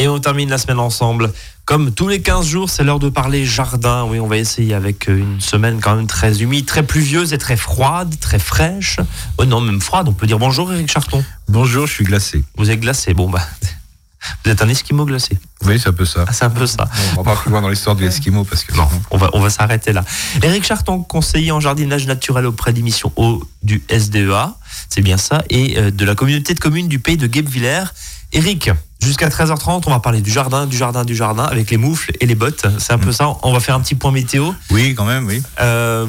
Et on termine la semaine ensemble. Comme tous les 15 jours, c'est l'heure de parler jardin. Oui, on va essayer avec une semaine quand même très humide, très pluvieuse et très froide, très fraîche. Oh non, même froide. On peut dire bonjour, Eric Charton. Bonjour, je suis glacé. Vous êtes glacé. Bon, bah. Vous êtes un esquimau glacé. Oui, c'est un peu ça. Ah, c'est un peu ça. on va pas plus loin dans l'histoire de l'esquimau parce que non, on va, on va s'arrêter là. Eric Charton, conseiller en jardinage naturel auprès d'émissions eau du SDEA, c'est bien ça, et euh, de la communauté de communes du pays de Guebwiller. Eric, jusqu'à 13h30, on va parler du jardin, du jardin, du jardin, avec les moufles et les bottes. C'est un peu mm. ça. On va faire un petit point météo. Oui, quand même, oui. Euh,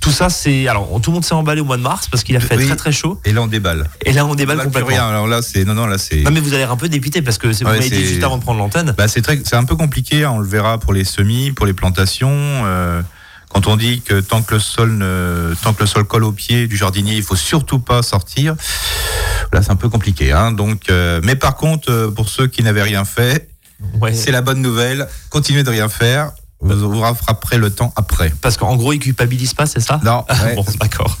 tout ça, c'est. Alors, tout le monde s'est emballé au mois de mars parce qu'il a fait très très chaud. Et là, on déballe. Et là, on déballe complètement. Plus rien. Alors là, c'est. Non, non, là, c'est. Non, mais vous allez un peu dépité parce que c'est vous m'avez dit juste avant de prendre l'antenne. Bah, c'est très... un peu compliqué. Hein. On le verra pour les semis, pour les plantations. Euh, quand on dit que tant que le sol ne, tant que le sol colle au pied du jardinier, il faut surtout pas sortir. Là, c'est un peu compliqué. Hein. Donc, euh, mais par contre, euh, pour ceux qui n'avaient rien fait, c'est la bonne nouvelle. Continuez de rien faire. Vous vous rattraperez le temps après. Parce qu'en gros, ils culpabilisent pas, c'est ça? Non. bon, d'accord.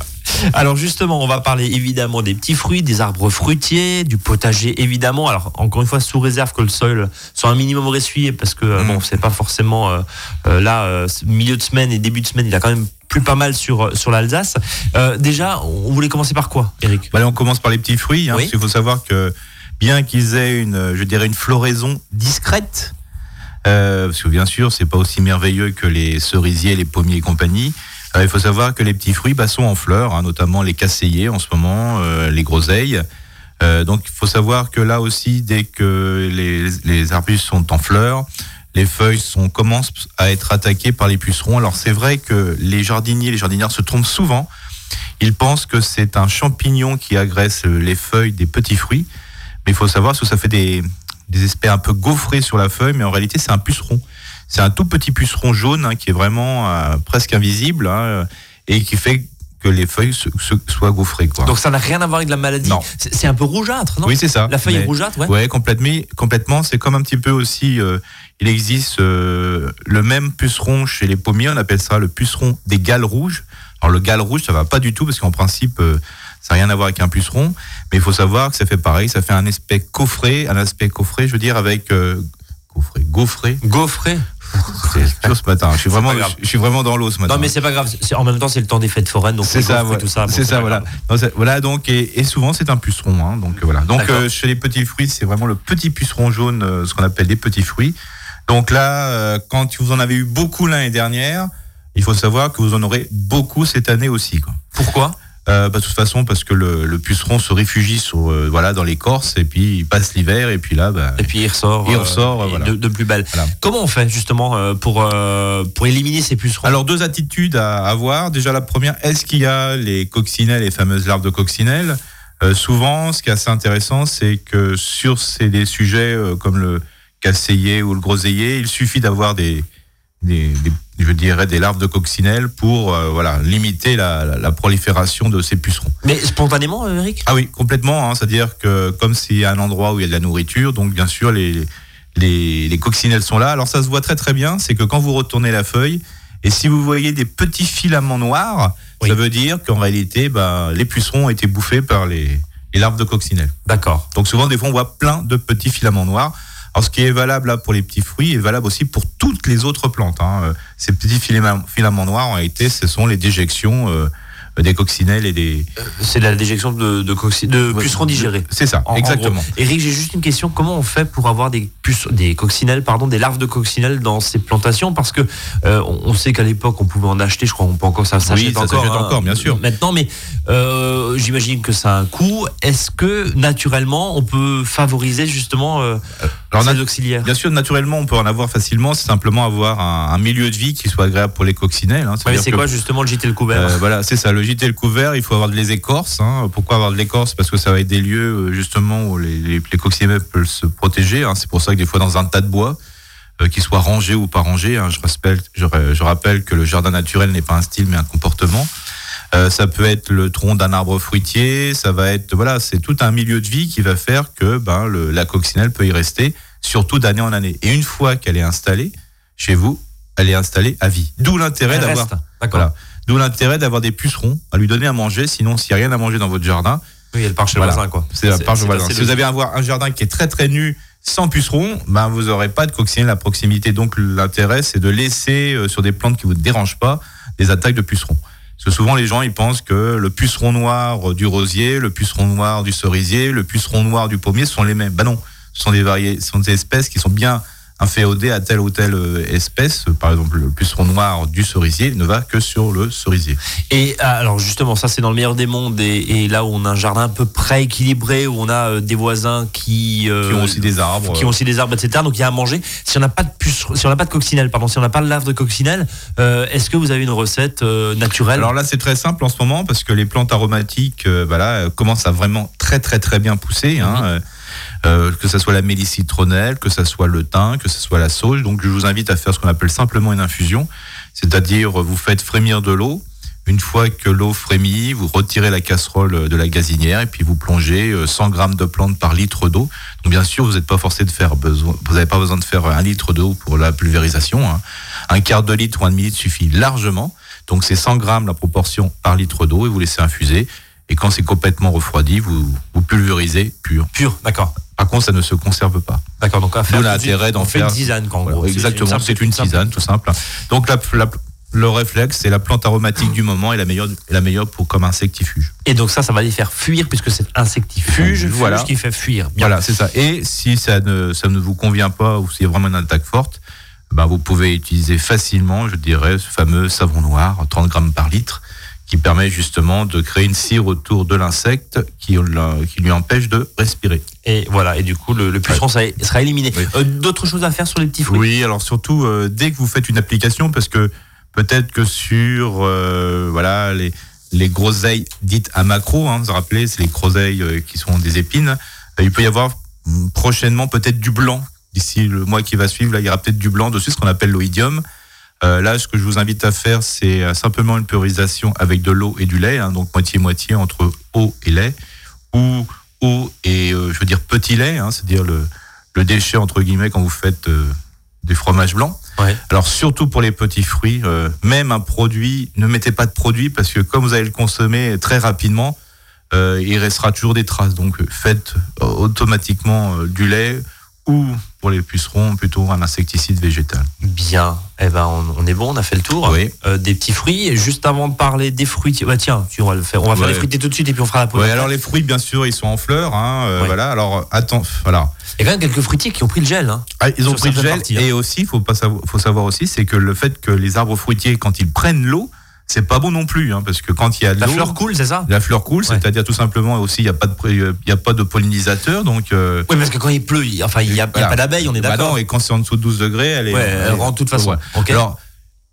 Alors justement, on va parler évidemment des petits fruits, des arbres fruitiers, du potager évidemment. Alors encore une fois, sous réserve que le sol soit un minimum ressuyé, parce que euh, bon, c'est pas forcément euh, euh, là milieu de semaine et début de semaine, il a quand même plus pas mal sur sur l'Alsace. déjà, on voulait commencer par quoi, Eric bah, On commence par les petits fruits. Hein, il faut savoir que bien qu'ils aient une, je dirais, une floraison discrète. parce que bien sûr, c'est pas aussi merveilleux que les cerisiers, les pommiers et compagnie. Il faut savoir que les petits fruits bah, sont en fleurs, hein, notamment les casseillers en ce moment, euh, les groseilles. Euh, donc il faut savoir que là aussi, dès que les, les arbustes sont en fleurs, les feuilles sont, commencent à être attaquées par les pucerons. Alors c'est vrai que les jardiniers, les jardinières se trompent souvent. Ils pensent que c'est un champignon qui agresse les feuilles des petits fruits. Mais il faut savoir que ça fait des, des aspects un peu gaufrés sur la feuille, mais en réalité c'est un puceron. C'est un tout petit puceron jaune hein, qui est vraiment euh, presque invisible hein, et qui fait que les feuilles soient gaufrées. Quoi. Donc ça n'a rien à voir avec la maladie. C'est un peu rougeâtre, non Oui, c'est ça. La feuille est rougeâtre, ouais. Ouais, complètement. Complètement. C'est comme un petit peu aussi. Euh, il existe euh, le même puceron chez les pommiers. On appelle ça le puceron des gales rouges. Alors le gale rouge, ça va pas du tout parce qu'en principe, ça n'a rien à voir avec un puceron. Mais il faut savoir que ça fait pareil. Ça fait un aspect coffré, un aspect coffré, je veux dire, avec gaufré, gaufré. Gaufré. C'est ce matin. Je suis vraiment, je suis vraiment dans l'eau ce matin. Non, mais c'est pas grave. En même temps, c'est le temps des fêtes foraines, donc c'est ça, tout ça. C'est ça, voilà. voilà, donc et, souvent c'est un puceron, hein, donc voilà. Donc euh, chez les petits fruits, c'est vraiment le petit puceron jaune, euh, ce qu'on appelle les petits fruits. Donc là, euh, quand vous en avez eu beaucoup l'année dernière, il faut savoir que vous en aurez beaucoup cette année aussi. Quoi. Pourquoi? Euh, bah, de toute façon, parce que le, puceron se réfugie sur, euh, voilà, dans l'écorce et puis il passe l'hiver et puis là, bah, et puis il ressort, il ressort euh, de, plus belle. Comment on fait justement pour pour éliminer ces pucerons? Alors deux attitudes à avoir. Déjà la première, est-ce qu'il y a les coccinelles, les fameuses larves de coccinelles? Souvent, ce qui est assez intéressant, c'est que sur ces des sujets comme le casseiller ou le groseillier, il suffit d'avoir des des, je dirais des larves de coccinelle pour euh, voilà limiter la, prolifération de ces pucerons. Mais spontanément, euh, Eric? Ah oui, complètement. Hein, C'est-à-dire que comme c'est un endroit où il y a de la nourriture, donc bien sûr les, les, les coccinelles sont là. Alors ça se voit très très bien, c'est que quand vous retournez la feuille, et si vous voyez des petits filaments noirs, ça veut dire qu'en réalité, bah, les pucerons ont été bouffés par les, les larves de coccinelle. D'accord. Donc souvent, des fois, on voit plein de petits filaments noirs. Alors, ce qui est valable là pour les petits fruits est valable aussi pour toutes les autres plantes. Hein. Euh, ces petits filaments, noirs, en réalité, ce sont les déjections euh, des coccinelles et des. Euh, c'est la déjection de, de, de pucerons digérés. C'est ça, exactement. Eric, j'ai juste une question. Comment on fait pour avoir des puces, des coccinelles, pardon, des larves de coccinelles dans ces plantations? Parce que euh, on sait qu'à l'époque, on pouvait en acheter. Je crois qu'on peut encore ça s'achète oui, encore, hein, encore, bien sûr. Maintenant, mais euh, j'imagine que ça a un coût. Est-ce que naturellement, on peut favoriser justement Alors, ces auxiliaires Bien sûr, naturellement, on peut en avoir facilement. C'est simplement avoir un, milieu de vie qui soit agréable pour les coccinelles. Hein. c'est quoi justement le gîte et le couvert Voilà, c'est ça. Le gîte et le couvert, il faut avoir de les écorces. Hein. Pourquoi avoir de l'écorce? Parce que ça va être des lieux euh, justement où les, les, coccinelles peuvent se protéger. Hein. C'est pour ça que des fois dans un tas de bois, euh, qu'il soit rangé ou pas rangé, hein, je, rappelle, je, rappelle que le jardin naturel n'est pas un style mais un comportement. Euh, ça peut être le tronc d'un arbre fruitier, ça va être voilà, c'est tout un milieu de vie qui va faire que ben le, la coccinelle peut y rester, surtout d'année en année. Et une fois qu'elle est installée chez vous, elle est installée à vie. D'où l'intérêt d'avoir. Voilà. D'où l'intérêt d'avoir des pucerons à lui donner à manger. Sinon, s'il n'y a rien à manger dans votre jardin, oui, elle part chez le voisin, quoi. C'est part chez le voisin. Si vous avez un, un jardin qui est très très nu, Sans puceron, ben, vous n'aurez pas de coccinelle à proximité. Donc l'intérêt, c'est de laisser euh, sur des plantes qui ne vous dérangent pas des attaques de pucerons. Parce que souvent les gens ils pensent que le puceron noir du rosier, le puceron noir du cerisier, le puceron noir du pommier sont les mêmes. Ben non, ce sont des variés, sont des espèces qui sont bien inféodé à telle ou telle euh, espèce. Par exemple, le puceron noir du cerisier ne va que sur le cerisier. Et ah, alors justement, ça c'est dans le meilleur des mondes et, là où on a un jardin un peu près équilibré, où on a euh, des voisins qui, euh, qui ont aussi des arbres, qui ont aussi des arbres, etc. Donc il y a à manger. Si on n'a pas de si on n'a pas de coccinelle, pardon, si on n'a pas de lave de coccinelle, est-ce que vous avez une recette naturelle? Alors là, c'est très simple en ce moment parce que les plantes aromatiques, voilà, commencent à vraiment très très très bien pousser. Hein, mhm. Euh, que ce soit la mélisse citronnelle, que ce soit le thym, que ce soit la sauge. Donc je vous invite à faire ce qu'on appelle simplement une infusion, c'est-à-dire vous faites frémir de l'eau. Une fois que l'eau frémit, vous retirez la casserole de la gazinière et puis vous plongez 100 euh, grammes de plantes par litre d'eau. Donc bien sûr, vous n'êtes pas forcé de faire besoin, vous n'avez pas besoin de faire un litre d'eau pour la pulvérisation. Hein. Un quart de litre ou un demi-litre suffit largement. Donc c'est 100 grammes la proportion par litre d'eau et vous laissez infuser. Et quand c'est complètement refroidi, vous, vous pulvérisez pur. Pur, d'accord. Par contre, ça ne se conserve pas. D'accord, donc à faire. l'intérêt d'en faire. une tisane, quand Exactement, c'est une, tisane, tout simple. Donc le réflexe, c'est la plante aromatique du moment et la meilleure, la meilleure pour comme insectifuge. Et donc ça, ça va les faire fuir puisque c'est insectifuge, voilà. qui fait fuir. Voilà, c'est ça. Et si ça ne, ça ne vous convient pas ou s'il y a vraiment une attaque forte, ben vous pouvez utiliser facilement, je dirais, ce fameux savon noir, 30 grammes par litre, qui permet justement de créer une cire autour de l'insecte qui, qui, lui empêche de respirer. Et voilà, et du coup, le, puceron sera éliminé. Euh, d'autres choses à faire sur les petits fruits? Oui, alors surtout, euh, dès que vous faites une application, parce que peut-être que sur euh, voilà les, les groseilles dites à macro, hein, vous vous rappelez, c'est les groseilles qui sont des épines, il peut y avoir prochainement peut-être du blanc. D'ici le mois qui va suivre, là, il y aura peut-être du blanc dessus, ce qu'on appelle l'oïdium. Euh, là, ce que je vous invite à faire, c'est euh, simplement une pulvérisation avec de l'eau et du lait, hein, donc moitié-moitié entre eau et lait, ou eau et, euh, je veux dire, petit lait, hein, c'est-à-dire le, le, déchet, entre guillemets, quand vous faites des fromages blancs. Alors, surtout pour les petits fruits, même un produit, ne mettez pas de produit, parce que comme vous allez le consommer très rapidement, il restera toujours des traces. Donc, faites automatiquement du lait ou pour les pucerons, plutôt un insecticide végétal. Bien, eh ben on, est bon, on a fait le tour. Oui. Euh, des petits fruits. Et juste avant de parler des fruits, bah tiens, on va le faire. On va faire les fruits tout de suite et puis on fera la pause. alors les fruits, bien sûr, ils sont en fleurs. Hein, euh, voilà. Alors attends, voilà. Il y a quand même quelques fruitiers qui ont pris le gel. Hein, ah, ils ont pris le gel. Hein. Et aussi, faut pas savoir, faut savoir aussi, c'est que le fait que les arbres fruitiers, quand ils prennent l'eau, c'est pas bon non plus, hein, parce que quand il y a de la fleur coule, c'est ça? La fleur coule, c'est-à-dire tout simplement aussi il y a pas de il y a pas de pollinisateur, donc. Euh, oui, parce que quand il pleut, il, enfin il y a, pas d'abeilles, on est bah d'accord. et quand c'est en dessous de 12 degrés, elle est. Ouais, elle, rentre de toute façon. Alors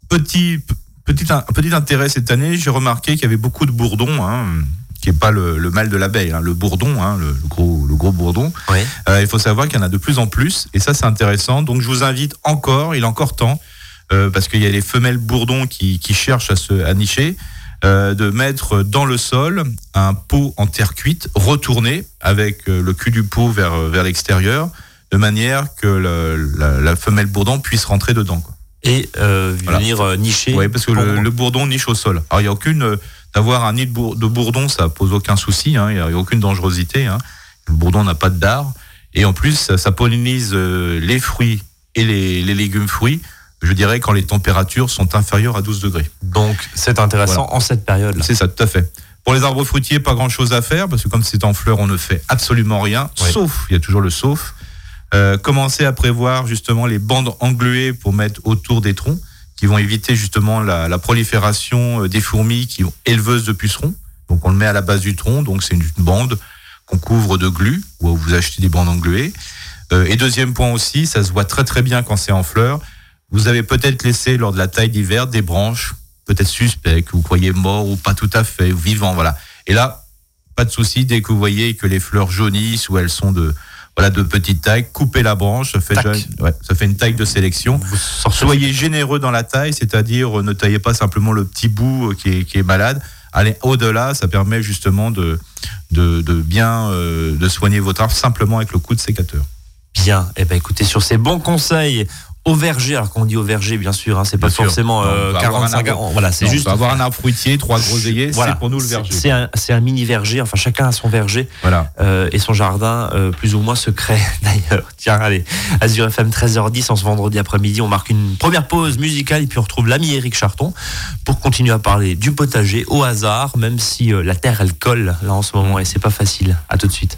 petit petit petit intérêt cette année, j'ai remarqué qu'il y avait beaucoup de bourdons. Hein, qui est pas le, mal de l'abeille, hein, le bourdon, hein, le, gros, le gros bourdon. Euh, il faut savoir qu'il y en a de plus en plus, et ça c'est intéressant. Donc je vous invite encore, il est encore temps, euh, parce qu'il y a les femelles bourdons qui, qui cherchent à se à nicher, euh, de mettre dans le sol un pot en terre cuite retourné avec euh, le cul du pot vers, vers l'extérieur, de manière que la, la, femelle bourdon puisse rentrer dedans. Quoi. Et venir nicher. Oui, parce que le, bourdon niche au sol. Alors il n'y a aucune d'avoir un nid de bourdon, ça pose aucun souci, hein, il n'y a, aucune dangerosité. Hein. Le bourdon n'a pas de dard. Et en plus, ça, ça pollinise les fruits et les, les légumes fruits je dirais, quand les températures sont inférieures à 12 degrés. Donc, c'est intéressant en cette période-là. C'est ça, tout à fait. Pour les arbres fruitiers, pas grand-chose à faire, parce que comme c'est en fleurs, on ne fait absolument rien, sauf, il y a toujours le sauf. Euh, commencer à prévoir justement les bandes engluées pour mettre autour des troncs, qui vont éviter justement la, prolifération euh, des fourmis qui ont éleveuses de pucerons. Donc on le met à la base du tronc, donc c'est une, bande qu'on couvre de glu, ou vous achetez des bandes engluées. Euh, et deuxième point aussi, ça se voit très très bien quand c'est en fleurs, vous avez peut-être laissé lors de la taille d'hiver des branches peut-être suspectes, que vous croyez morts ou pas tout à fait, ou vivants, voilà. Et là, pas de souci, dès que vous voyez que les fleurs jaunissent ou elles sont de voilà de petite taille, coupez la branche, ça fait, ça fait une taille de sélection. Soyez généreux dans la taille, c'est-à-dire ne taillez pas simplement le petit bout qui est, qui est malade. Allez au-delà, ça permet justement de, de, de bien euh, de soigner votre arbre simplement avec le coup de sécateur. Bien, eh ben écoutez, sur ces bons conseils, au verger. Alors qu'on dit au verger, bien sûr, hein, c'est pas forcément 45 ans. Voilà, c'est juste. On avoir un arbre fruitier, trois groseilliers, c'est pour nous le verger. C'est un, mini verger. Enfin, chacun a son verger. Voilà. Euh, et son jardin, euh, plus ou moins secret d'ailleurs. Tiens, allez, Azure FM 13h10 en ce vendredi après-midi, on marque une première pause musicale et puis on retrouve l'ami Eric Charton pour continuer à parler du potager au hasard, même si euh, la terre elle colle là en ce moment et c'est pas facile. À tout de suite.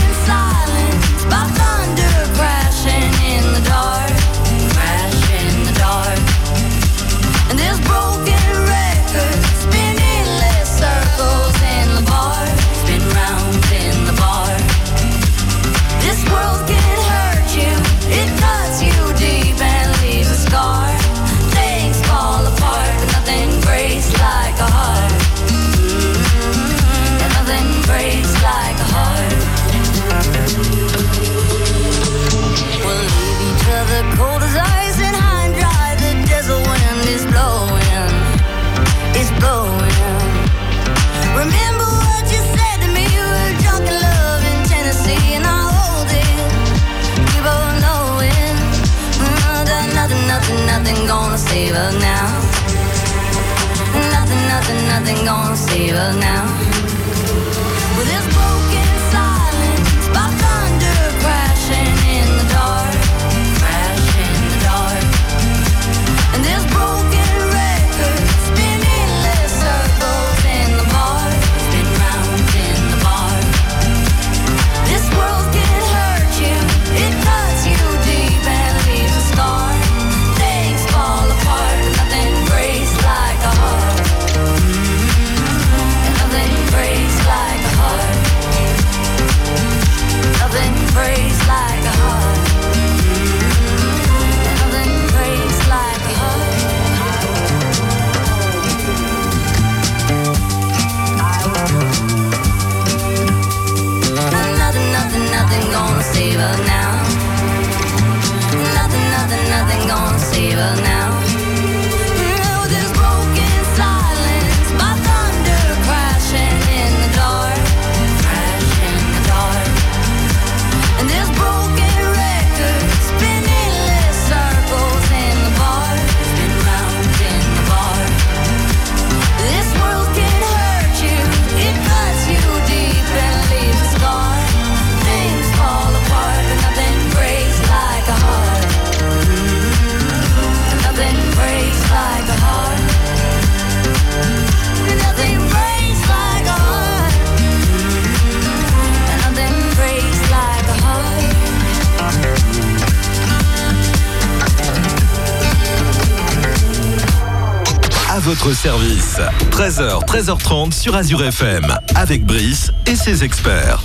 votre service, 13h, 13h30 sur Azure FM, avec Brice et ses experts.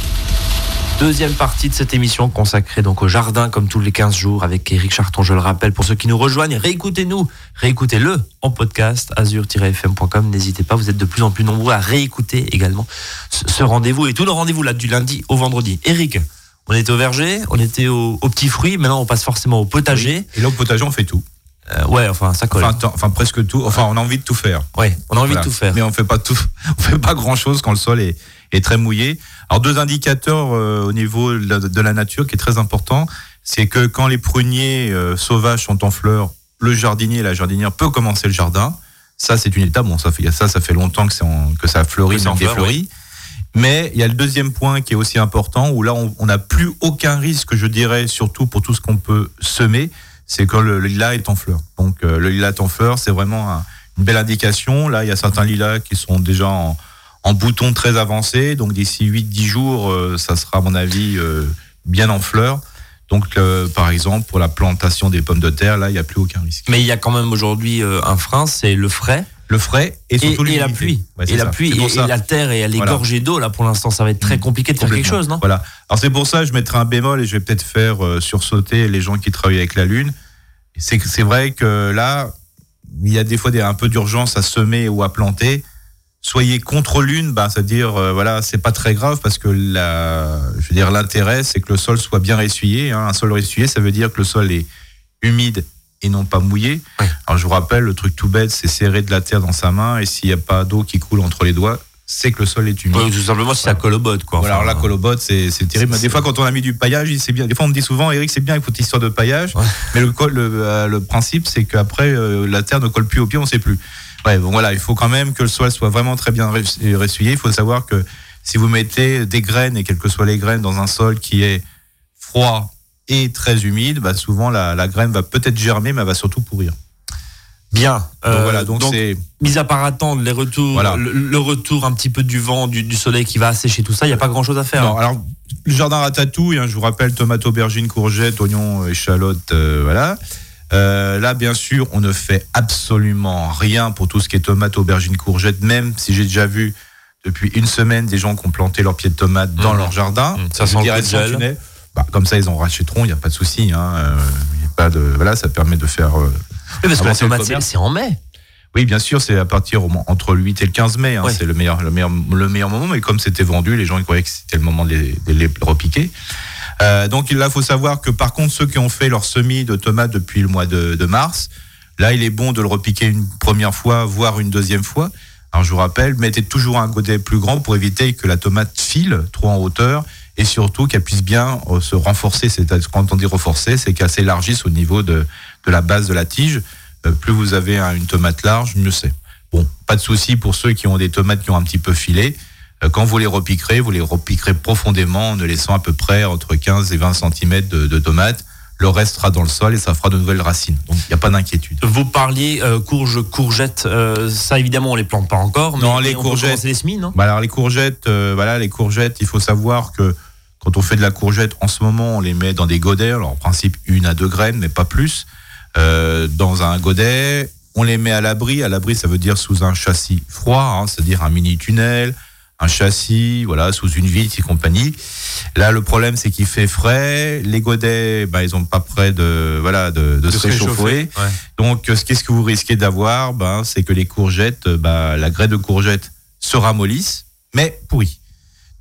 Deuxième partie de cette émission consacrée donc au jardin comme tous les 15 jours avec Eric Charton, je le rappelle pour ceux qui nous rejoignent, réécoutez-nous, réécoutez-le en podcast azur-fm.com, n'hésitez pas, vous êtes de plus en plus nombreux à réécouter également ce, rendez-vous et tous nos rendez-vous là du lundi au vendredi. Eric, on était au verger, on était aux, aux petits fruits, maintenant on passe forcément au potager. Et là, au potager, on fait tout. Euh, ouais, enfin ça colle. Enfin, presque tout. Enfin, on a envie de tout faire. ouais, on a envie Voilà. de tout faire. Mais on fait pas tout. On fait pas grand chose quand le sol est, est très mouillé. Alors deux indicateurs euh, au niveau de la, de la nature qui est très important, c'est que quand les pruniers euh, sauvages sont en fleurs le jardinier et la jardinière peut commencer le jardin. Ça, c'est une étape. Bon, ça fait, ça, ça fait longtemps que, c'est que ça fleurit, en fleur, Mais il y a le deuxième point qui est aussi important, où là, on n'a plus aucun risque, je dirais, surtout pour tout ce qu'on peut semer, c'est quand le, lilas est en fleur. Donc, euh, le lilas est en fleur, c'est vraiment un- une belle indication. Là, il y a certains lilas qui sont déjà en, en bouton très avancé. Donc, d'ici 8-10 jours, euh, ça sera, à mon avis, euh, bien en fleur. Donc, euh, par exemple, pour la plantation des pommes de terre, là, il n'y a plus aucun risque. Mais il y a quand même aujourd'hui euh, un frein, c'est le frais Le frais et et, surtout et la l'humidité. pluie. Ouais, et la pluie et, et la terre et elle est Voilà. gorgée d'eau là pour l'instant, ça va être très Mmh. compliqué de faire quelque chose, non? Voilà. Alors c'est pour ça que je mettrai un bémol et je vais peut-être faire euh, sursauter les gens qui travaillent avec la lune. C'est c'est vrai que là, il y a des fois des, un peu d'urgence à semer ou à planter. Soyez contre lune, bah, c'est-à-dire euh, voilà, c'est pas très grave parce que la, je veux dire l'intérêt c'est que le sol soit bien ressuyé. hein. Un sol ressuyé, ça veut dire que le sol est humide et non pas mouillé. Ouais. Alors je vous rappelle, le truc tout bête, c'est serrer de la terre dans sa main et s'il n'y a pas d'eau qui coule entre les doigts, c'est que le sol est humide. Ouais, Tout simplement colle au bot, quoi. Voilà, alors la colobote, c'est c'est terrible. c'est- Des fois, quand on a mis du paillage, il- c'est bien. Des fois, on me dit souvent, Eric, c'est bien, il faut une histoire de paillage. Ouais. Mais le, col- le, euh, le principe, c'est qu'après, euh, la terre ne colle plus au pied, on ne sait plus. Ouais, bon, voilà, il faut quand même que le sol soit vraiment très bien res- ressuyé. Il faut savoir que si vous mettez des graines, et quelles que soient les graines, dans un sol qui est froid et très humide, bah, souvent la, la graine va peut-être germer, mais elle va surtout pourrir. Bien. Donc Euh, voilà, donc, c'est. mis à part attendre les retours, Voilà. le, le retour un petit peu du vent, du, du soleil qui va assécher tout ça, il n'y a pas grand chose à faire. Non, alors le jardin ratatouille, hein, je vous rappelle tomate, aubergine, courgette, oignons, échalotes, euh, voilà. Euh, là, bien sûr, on ne fait absolument rien pour tout ce qui est tomate, aubergine, courgette, même si j'ai déjà vu depuis une semaine des gens qui ont planté leurs pieds de tomate dans Mhm. leur jardin. Mhm. Ça sent le gel. Bah, comme ça, ils en rachèteront, il n'y a pas de souci. Hein, euh, il y a pas de, voilà, ça permet de faire. euh, Oui, parce que la tomate, c'est en mai. oui, bien sûr, c'est à partir entre le 8 et le 15 mai. hein, Ouais. C'est le meilleur, le, meilleur, le meilleur moment. Mais comme c'était vendu, les gens ils croyaient que c'était le moment de les, de les repiquer. Euh, donc là, il faut savoir que par contre, ceux qui ont fait leur semis de tomates depuis le mois de, de mars, là, il est bon de le repiquer une première fois, voire une deuxième fois. Alors, je vous rappelle, mettez toujours un godet plus grand pour éviter que la tomate file trop en hauteur et surtout qu'elle puisse bien euh, se renforcer. C'est-à-dire, quand on dit renforcer, c'est qu'elle s'élargisse au niveau de, de la base de la tige. Euh, plus vous avez un- une tomate large, mieux c'est. Bon, pas de souci pour ceux qui ont des tomates qui ont un petit peu filé. Euh, Quand vous les repiquerez, vous les repiquerez profondément en ne laissant à peu près entre 15 et 20 cm de, de tomates. Le reste sera dans le sol et ça fera de nouvelles racines. Donc il n'y a pas d'inquiétude. Vous parliez euh, courges, courgettes, euh, ça évidemment on les plante pas encore. Non, les on courgettes. les semis, non? Bah alors les courgettes, euh, voilà, les courgettes, il faut savoir que quand on fait de la courgette, en ce moment, on les met dans des godets. Alors en principe, une à deux graines, mais pas plus. Euh, dans un godet, on les met à l'abri. À l'abri, ça veut dire sous un châssis froid, hein, c'est-à-dire un mini tunnel, un châssis, voilà, sous une vitre et compagnie. Là, le problème, c'est qu'il fait frais. Les godets, bah, ils ont pas près de, voilà, de, de, se réchauffer. Ouais. Donc, ce qu'est-ce que vous risquez d'avoir? Ben, C'est que les courgettes, bah, la graine de courgette se ramollisse, mais pourrit.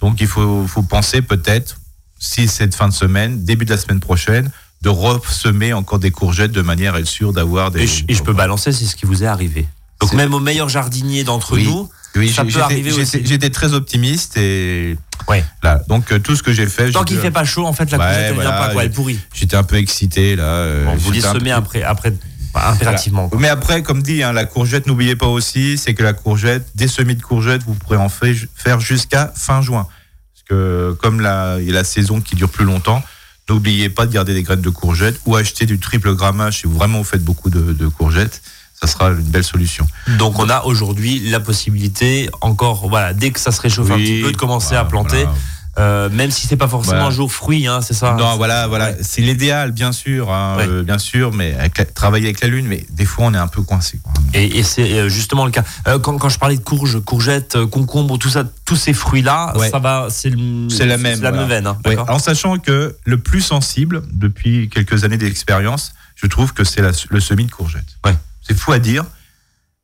Donc, il faut, faut penser peut-être, si cette fin de semaine, début de la semaine prochaine, de ressemer encore des courgettes de manière à être sûr d'avoir des. Et, je, et je peux balancer, c'est ce qui vous est arrivé. Donc même au meilleur jardinier d'entre Oui. nous, Oui, ça peut arriver aussi. J'étais très optimiste et. Ouais. Là, donc, euh, tout ce que j'ai fait. tant qu'il dû- fait pas chaud, en fait la Ouais, courgette elle vient pas, quoi, elle pourrit. J'étais un peu excité là. euh, Bon, vous les semez peu- après, après impérativement. Mais après, comme dit, hein, la courgette, n'oubliez pas aussi, c'est que la courgette, des semis de courgettes, vous pourrez en faire jusqu'à fin juin. Parce que comme la, il y a la saison qui dure plus longtemps, n'oubliez pas de garder des graines de courgettes ou acheter du triple grammage si vous vraiment vous faites beaucoup de, de courgettes. Ça sera une belle solution. Donc on a aujourd'hui la possibilité, encore, voilà, dès que ça se réchauffe un petit peu, de commencer voilà, à planter, voilà. Euh, même si c'est pas forcément Voilà. un jour fruit, hein, c'est ça. Non, voilà, voilà. Ouais. C'est l'idéal, bien sûr, hein, Ouais. euh, bien sûr, mais avec la- travailler avec la lune, mais des fois on est un peu coincé. quoi. Et, et c'est euh, justement le cas. Euh, quand, quand je parlais de courges, courgettes, concombres, tout ça, tous ces fruits-là, Ouais. ça va, c'est la même, la voilà. même veine. hein, en sachant que le plus sensible, depuis quelques années d'expérience, je trouve que c'est le semis de courgettes. Ouais. C'est fou à dire,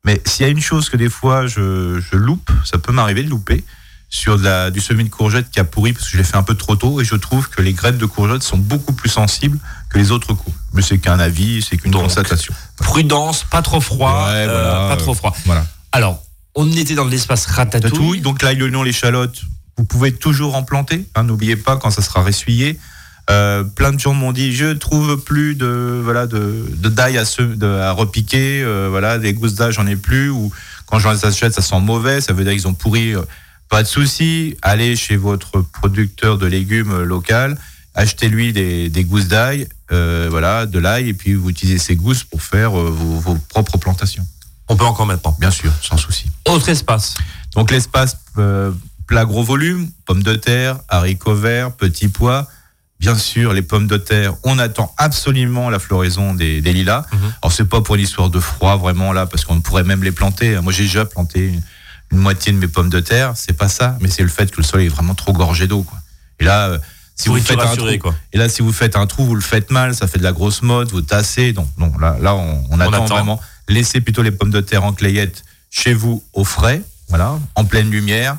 mais s'il y a une chose que des fois je, je loupe, ça peut m'arriver de louper, sur de la, du semis de courgettes qui a pourri parce que je l'ai fait un peu trop tôt et je trouve que les graines de courgettes sont beaucoup plus sensibles que les autres coups. Mais c'est qu'un avis, c'est qu'une constatation. Prudence, pas trop froid, Ouais, euh, voilà. pas trop froid. Voilà. Alors, on était dans l'espace ratatouille. Ratatouille. Donc l'ail, l'oignon, l'échalote, vous pouvez toujours en planter. hein, N'oubliez pas quand ça sera ressuyé. Euh, plein de gens m'ont dit je trouve plus de voilà de, de d'ail à, se, de, à repiquer, euh, voilà des gousses d'ail j'en ai plus ou quand j'en les achète ça sent mauvais, ça veut dire qu'ils ont pourri. Euh, pas de souci, allez chez votre producteur de légumes local, achetez-lui des, des gousses d'ail, voilà de l'ail et puis vous utilisez ces gousses pour faire vos, vos, propres plantations. On peut encore maintenant, bien sûr, sans souci. Autre espace. Donc l'espace plat gros volume, pommes de terre, haricots verts, petits pois bien sûr, les pommes de terre, on attend absolument la floraison des, lilas. Mhm. Alors c'est pas pour l'histoire de froid vraiment là, parce qu'on pourrait même les planter. Moi j'ai déjà planté une, moitié de mes pommes de terre, c'est pas ça, mais c'est le fait que le sol est vraiment trop gorgé d'eau. Et là, euh, si vous, faites un trou, et là si vous faites un trou, vous le faites mal, ça fait de la grosse mode, vous tassez. Donc non, là, là on, attend, vraiment. Laissez plutôt les pommes de terre en clayette chez vous au frais, voilà, en pleine lumière.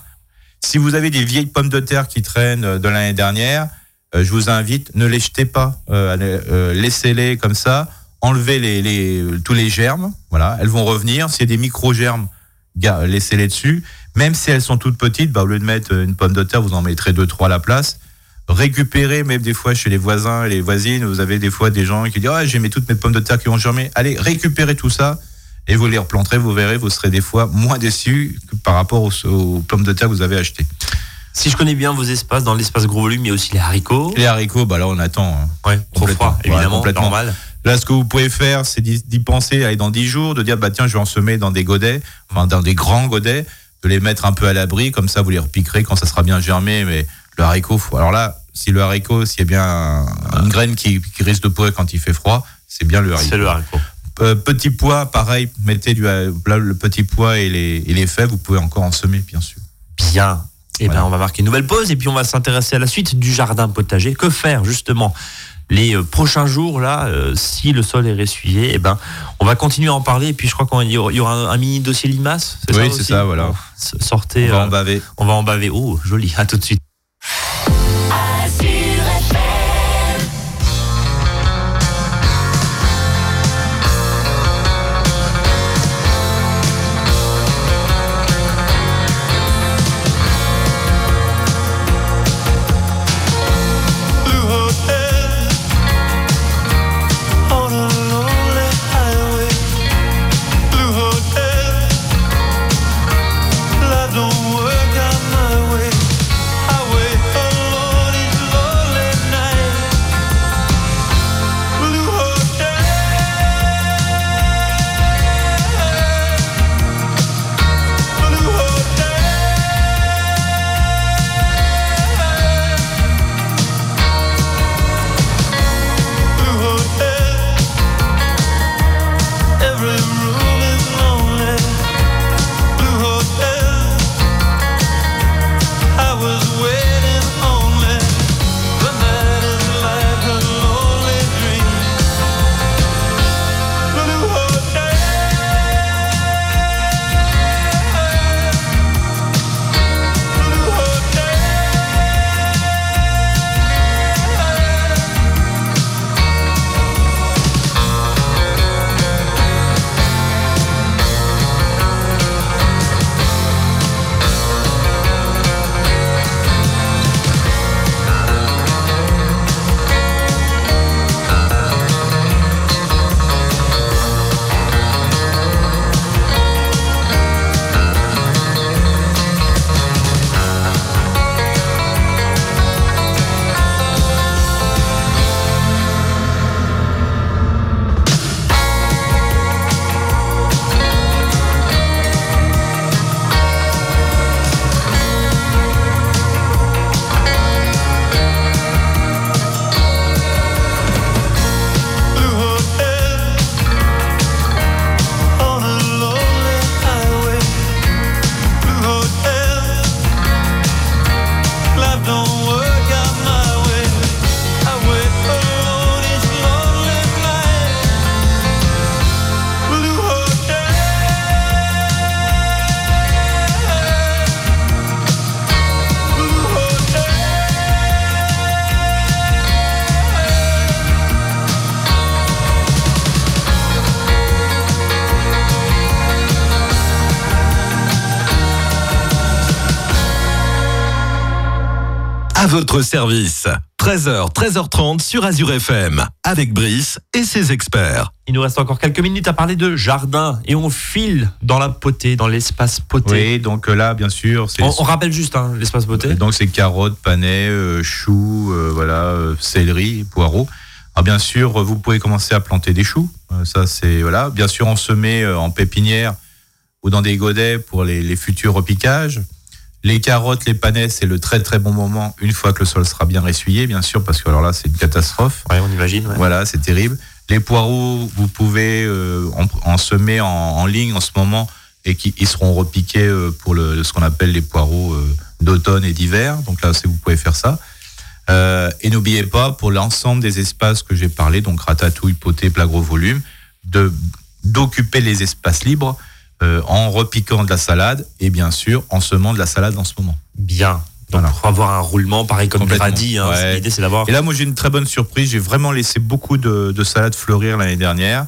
Si vous avez des vieilles pommes de terre qui traînent euh, de l'année dernière, euh, je vous invite, ne les jetez pas, euh, euh, laissez-les comme ça, enlevez les, les, tous les germes, voilà, elles vont revenir. S'il y a des micro-germes, laissez-les dessus. Même si elles sont toutes petites, bah, au lieu de mettre une pomme de terre, vous en mettrez deux, trois à la place. Récupérez, même des fois chez les voisins et les voisines, vous avez des fois des gens qui disent ah, j'ai mis toutes mes pommes de terre qui vont germer. Allez, récupérez tout ça et vous les replanterez, vous verrez, vous serez des fois moins déçus que par rapport aux, aux pommes de terre que vous avez achetées. Si je connais bien vos espaces, dans l'espace gros volume, il y a aussi les haricots. Les haricots, bah là on attend. Hein. Ouais, trop froid, évidemment, normal. Là, ce que vous pouvez faire, c'est d'y penser, aller dans 10 jours, de dire, bah tiens, je vais en semer dans des godets, enfin dans des grands godets, de les mettre un peu à l'abri, comme ça vous les repiquerez quand ça sera bien germé. Mais le haricot, alors là, si le haricot, s'il y a bien une graine qui, risque de pourrir quand il fait froid, c'est bien le haricot. C'est le haricot. Euh, petit pois, pareil, mettez du, le petit pois et les, et les fèves, vous pouvez encore en semer, bien sûr. Bien. Et eh ben, on va marquer une nouvelle pause et puis on va s'intéresser à la suite du jardin potager. Que faire justement? Les euh, prochains jours là, euh, si le sol est ressuyé, eh ben, on va continuer à en parler. Et puis je crois qu'il y aura un, mini dossier limace. Oui, c'est ça, voilà. Sortez. On va en baver. On va en baver. Oh, joli. À tout de suite. Votre service. 13h, 13h30 sur Azure FM, avec Brice et ses experts. Il nous reste encore quelques minutes à parler de jardin et on file dans la potée, dans l'espace poté. Oui, donc euh, là, bien sûr, on, on, rappelle juste hein, l'espace poté. Donc c'est carottes, panais, euh, choux, euh, voilà, céleri, poireaux. Alors bien sûr, vous pouvez commencer à planter des choux. ça c'est voilà. Bien sûr, en semer en pépinière ou dans des godets pour les, les futurs repiquages. Les carottes, les panais, c'est le très très bon moment une fois que le sol sera bien essuyé, bien sûr, parce que alors là, c'est une catastrophe. Oui, on imagine. Voilà, c'est terrible. Les poireaux, vous pouvez euh, en, semer en, ligne en ce moment et qui ils seront repiqués euh, pour le, ce qu'on appelle les poireaux euh, d'automne et d'hiver. Donc là, c'est vous pouvez faire ça. et n'oubliez pas, pour l'ensemble des espaces que j'ai parlé, donc ratatouille, poté, plat gros volume, d'occuper les espaces libres euh, en repiquant de la salade et bien sûr en semant de la salade en ce moment. Bien. Donc pour avoir un roulement pareil comme le radis, hein, l'idée c'est d'avoir. Et là moi j'ai une très bonne surprise, j'ai vraiment laissé beaucoup de, de salades fleurir l'année dernière.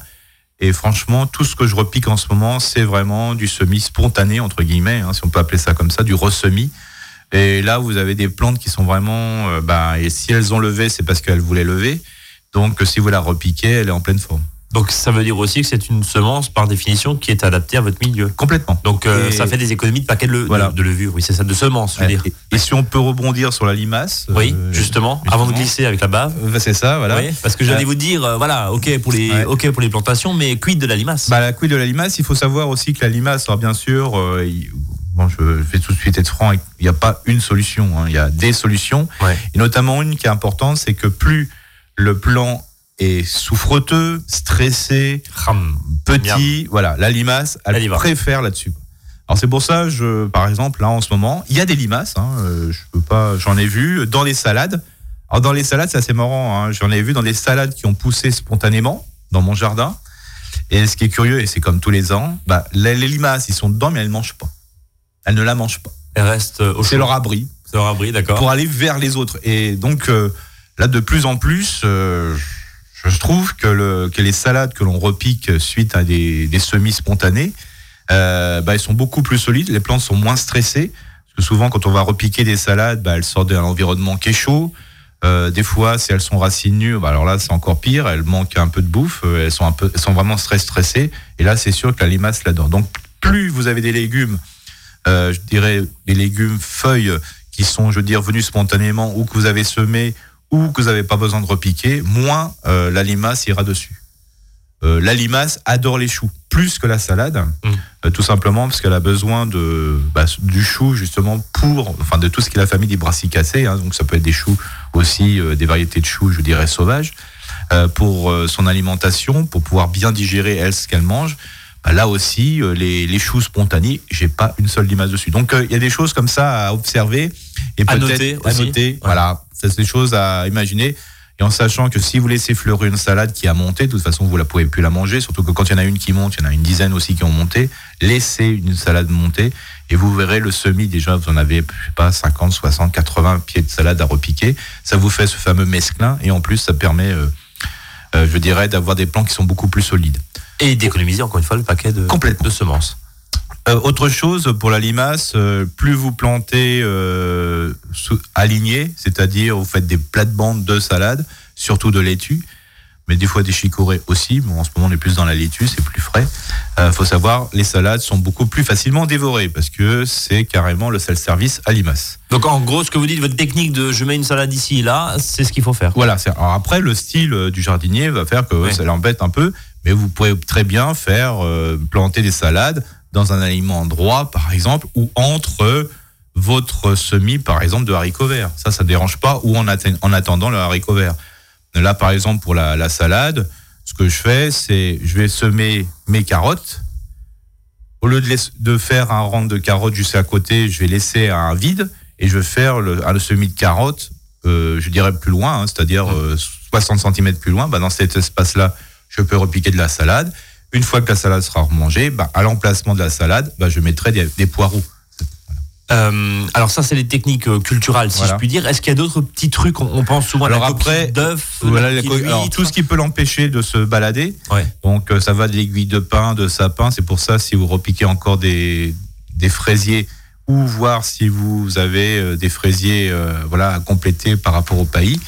Et franchement, tout ce que je repique en ce moment, c'est vraiment du semis spontané, entre guillemets, hein, si on peut appeler ça comme ça, du ressemis. Et là, vous avez des plantes qui sont vraiment... Euh, bah, et si elles ont levé, c'est parce qu'elles voulaient lever. Donc, si vous la repiquez, elle est en pleine forme. Donc ça veut dire aussi que c'est une semence par définition qui est adaptée à votre milieu. Complètement. Donc euh, ça fait des économies de paquets de, de, levure. Oui, c'est ça, de semences, je veux dire. Et, si on peut rebondir sur la limace. Oui, euh, justement, avant de glisser avec la bave. Euh, c'est ça, voilà. Oui, parce que j'allais vous dire, voilà, ok pour les, ok pour les plantations, mais quid de la limace? Bah la quid de la limace, il faut savoir aussi que la limace, alors bien sûr, bon, je vais tout de suite être franc, il n'y a pas une solution, hein. il y a des solutions, et notamment une qui est importante, c'est que plus le plan est souffreteux, stressé, petit. Voilà, la limace, elle préfère là-dessus. Alors c'est pour ça, je, par exemple, là en ce moment, il y a des limaces. Hein, euh, je peux pas, j'en ai vu dans les salades. Alors dans les salades, c'est assez marrant. Hein, j'en ai vu dans des salades qui ont poussé spontanément dans mon jardin. Et ce qui est curieux, et c'est comme tous les ans, bah, les, limaces, ils sont dedans, mais elles ne mangent pas. Elles ne la mangent pas. Elles restent au C'est leur abri. C'est leur abri, d'accord. Pour aller vers les autres. Et donc euh, là, de plus en plus, euh, je trouve que, le, que les salades que l'on repique suite à des, semis spontanés, euh, bah, elles sont beaucoup plus solides, les plantes sont moins stressées. Parce que souvent, quand on va repiquer des salades, bah, elles sortent d'un environnement qui est chaud. Euh, des fois, si elles sont racines nues, bah, alors là, c'est encore pire. Elles manquent un peu de bouffe. Euh, elles sont vraiment très stressées. Et là, c'est sûr que la limace là-dedans. Donc, plus vous avez des légumes, euh, je dirais des légumes feuilles qui sont, je veux dire, venus spontanément ou que vous avez semés ou que vous n'avez pas besoin de repiquer, moins euh, la limace ira dessus. Euh, la limace adore les choux plus que la salade, mm. euh, tout simplement parce qu'elle a besoin de bah, du chou justement pour, enfin de tout ce qui est la famille des brassicacées, hein, donc ça peut être des choux aussi, des variétés de choux, je dirais sauvages, pour son alimentation, pour pouvoir bien digérer elle ce qu'elle mange. Bah, là aussi, les, les choux spontanés, j'ai pas une seule limace dessus. Donc il y a des choses comme ça à observer et peut-être à noter. Voilà, c'est des choses à imaginer. Et en sachant que si vous laissez fleurir une salade qui a monté, de toute façon, vous la pouvez plus la manger. Surtout que quand il y en a une qui monte, il y en a une dizaine aussi qui ont monté. Laissez une salade monter et vous verrez le semis. Déjà, vous en avez, je sais pas, 50, 60, 80 pieds de salade à repiquer. Ça vous fait ce fameux mesclin et en plus, ça permet, euh, euh, je dirais, d'avoir des plants qui sont beaucoup plus solides. Et d'économiser encore une fois le paquet de, de semences. Euh, autre chose pour la limace, euh, plus vous plantez euh, aligné, c'est-à-dire vous faites des plates-bandes de salade, surtout de laitue, mais des fois des chicorées aussi. Bon, en ce moment, on est plus dans la laitue, c'est plus frais. Il faut savoir, les salades sont beaucoup plus facilement dévorées parce que c'est carrément le seul service à limace. Donc, en gros, ce que vous dites, votre technique de je mets une salade ici et là, c'est ce qu'il faut faire. Voilà. Alors après, le style du jardinier va faire que ça l'embête un peu, mais vous pouvez très bien faire planter des salades dans un aliment droit, par exemple, ou entre votre semis, par exemple, de haricots verts. Ça, ça ne dérange pas, ou en, attendant le haricot vert. Là, par exemple, pour la, salade, ce que je fais, c'est je vais semer mes carottes. Au lieu de, faire un rang de carottes juste à côté, je vais laisser un vide et je vais faire le, un semis de carottes, euh, je dirais plus loin, hein, c'est-à-dire 60 mmh. euh, cm plus loin. Bah, dans cet espace-là, je peux repiquer de la salade. Une fois que la salade sera remangée, bah, à l'emplacement de la salade, bah, je mettrai des, poireaux. Euh, alors ça, c'est les techniques euh, culturelles, si je puis dire. Est-ce qu'il y a d'autres petits trucs? On, pense souvent alors à la après, d'œuf, tout ce qui peut l'empêcher de se balader. Donc euh, ça va de l'aiguille de pin, de sapin. C'est pour ça si vous repiquez encore des, des fraisiers ou voir si vous avez des fraisiers voilà à compléter par rapport au pays.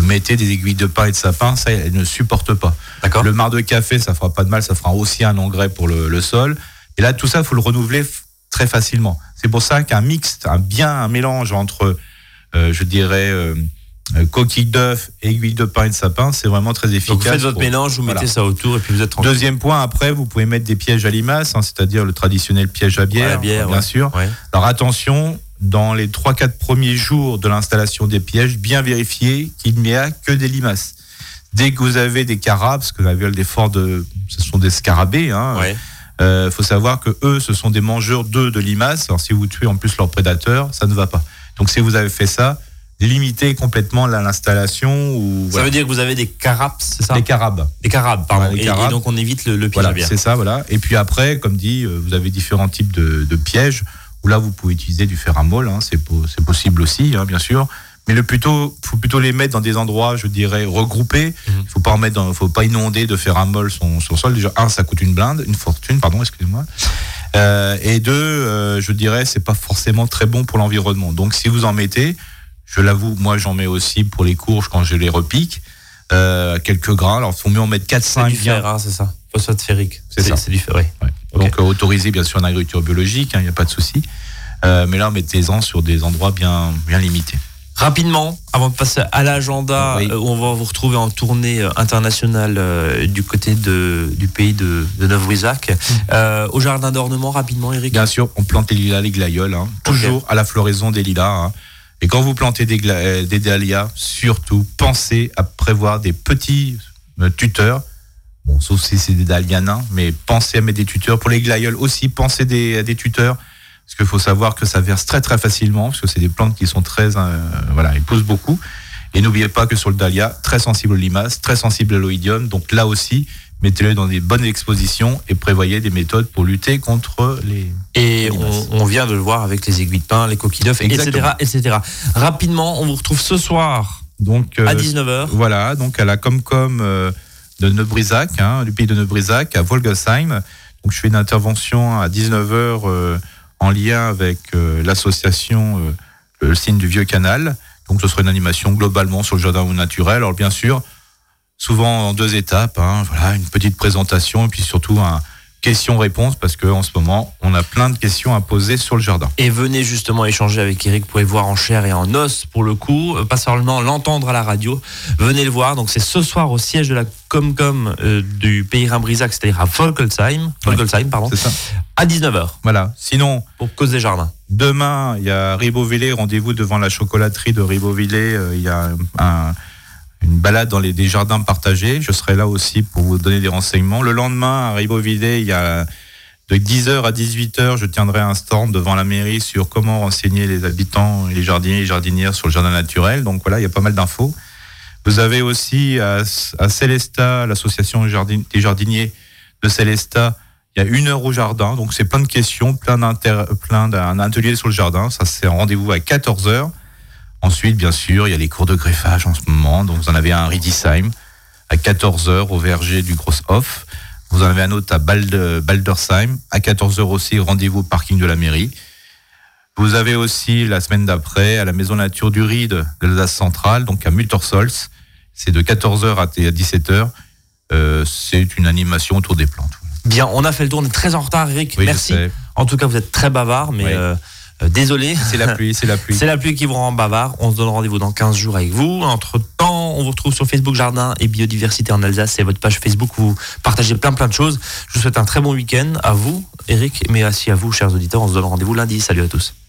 Mettez des aiguilles de pin et de sapin, ça, elles ne supportent pas. Le marc de café, ça fera pas de mal, ça fera aussi un engrais pour le, sol. Et là, tout ça, il faut le renouveler très facilement. C'est pour ça qu'un mix, un bien un mélange entre, euh, je dirais, euh, euh, coquille d'œuf, aiguille de pain et de sapin, c'est vraiment très efficace. Donc vous faites votre mélange, vous mettez ça autour et puis vous êtes tranquille. Deuxième point, après, vous pouvez mettre des pièges à limaces, hein, c'est-à-dire le traditionnel piège à bière, bien sûr. Alors attention, dans les 3-4 premiers jours de l'installation des pièges, bien vérifier qu'il n'y a que des limaces. Dès que vous avez des carabes, parce que la viole des forts de, ce sont des scarabées, hein, euh, faut savoir que eux, ce sont des mangeurs d'œufs de limaces. Alors si vous tuez en plus leur prédateur, ça ne va pas. Donc si vous avez fait ça, limiter complètement l'installation. Ou, ça veut dire que vous avez des carabes, c'est ça? Des carabes. Des carabes, pardon. et, donc on évite le, piège à bière. C'est ça, voilà. Et puis après, comme dit, euh, vous avez différents types de, pièges où là vous pouvez utiliser du fer à molle, hein, c'est possible aussi, hein, bien sûr. Mais le plutôt, faut plutôt les mettre dans des endroits, je dirais, regroupés. Mhm. Il faut pas en mettre, dans, faut pas inonder de fer à molle son, son sol. Déjà, un, ça coûte une blinde, une fortune, pardon, excusez-moi. Euh, et deux, euh, je dirais, c'est pas forcément très bon pour l'environnement. Donc, si vous en mettez, je l'avoue, moi j'en mets aussi pour les courges quand je les repique. Euh, quelques grains. Alors, il faut mieux en mettre 4-5. C'est du fer, hein, c'est ça. Phosphate ferrique. C'est ça. C'est du fer, oui. Donc, euh, autorisé bien sûr en agriculture biologique, il hein, n'y a pas de souci. Euh, mais là, mettez-en sur des endroits bien, bien limités. Rapidement, avant de passer à l'agenda, où on va vous retrouver en tournée internationale du côté de, du pays de, de. Mmh. au jardin d'ornement, rapidement, Eric Bien sûr, on plante les lilas, les glaïeuls, hein. toujours à la floraison des lilas. Hein. Et quand vous plantez des, euh, des dahlias, surtout, pensez à prévoir des petits euh, tuteurs. Bon, sauf si c'est des dahlias nains, mais pensez à mettre des tuteurs. Pour les glaïeuls aussi, pensez des, à des tuteurs. Parce qu'il faut savoir que ça verse très très facilement, parce que c'est des plantes qui sont très... Euh, voilà, ils poussent beaucoup. Et n'oubliez pas que sur le dahlia, très sensible aux limaces, très sensible à l'oïdium. Donc là aussi, mettez-le dans des bonnes expositions et prévoyez des méthodes pour lutter contre les. Et on, vient de le voir avec les aiguilles de pain, les coquilles d'œufs, etc., etc. Rapidement, on vous retrouve ce soir donc, à 19h. Euh, voilà, donc à la Comcom euh, de Neubrisac, hein, du pays de Neubrisac, à Volgesheim. Donc je fais une intervention à 19h euh, en lien avec l'association Le Signe du Vieux Canal. Donc ce sera une animation globalement sur le jardin naturel. Alors bien sûr, souvent en deux étapes. Hein, voilà, une petite présentation et puis surtout un question-réponse parce qu'en ce moment, on a plein de questions à poser sur le jardin. Et venez justement échanger avec Eric, vous pouvez voir en chair et en os pour le coup, pas seulement l'entendre à la radio, venez le voir. Donc c'est ce soir au siège de la Comcom euh, du Pays Rhin-Brisac, c'est-à-dire à Volkelsheim, Volkelsheim pardon, ça. à 19h. Voilà. Sinon, pour cause des jardins. Demain, il y a Ribeauvillé, rendez-vous devant la chocolaterie de Ribeauvillé, euh, il y a un une balade dans les jardins partagés. Je serai là aussi pour vous donner des renseignements. Le lendemain, à Ribeauvillé, il y a de 10h à 18h, je tiendrai un stand devant la mairie sur comment renseigner les habitants les jardiniers et jardinières sur le jardin naturel. Donc voilà, il y a pas mal d'infos. Vous avez aussi à, Célesta, l'association des jardiniers de Célesta, il y a une heure au jardin. Donc c'est plein de questions, plein d'un atelier sur le jardin. Ça, c'est un rendez-vous à 14h. Ensuite, bien sûr, il y a les cours de greffage en ce moment. Donc, vous en avez un à Riedisheim à 14h au verger du Grosshof. Vous en avez un autre à Baldersheim. À 14h aussi, rendez-vous au parking de la mairie. Vous avez aussi la semaine d'après à la Maison Nature du Ried de l'Alsace centrale, donc à Muttersolz. C'est de 14h à 17h. Euh, c'est une animation autour des plantes. Bien, on a fait le tour, on est très en retard, Eric. Merci. En tout cas, vous êtes très bavard, mais euh, désolé. C'est la pluie, c'est la pluie. c'est la pluie qui vous rend bavard. On se donne rendez-vous dans 15 jours avec vous. Entre temps, on vous retrouve sur Facebook Jardin et Biodiversité en Alsace. C'est votre page Facebook où vous partagez plein plein de choses. Je vous souhaite un très bon week-end à vous, Eric, mais aussi à vous, chers auditeurs. On se donne rendez-vous lundi. Salut à tous.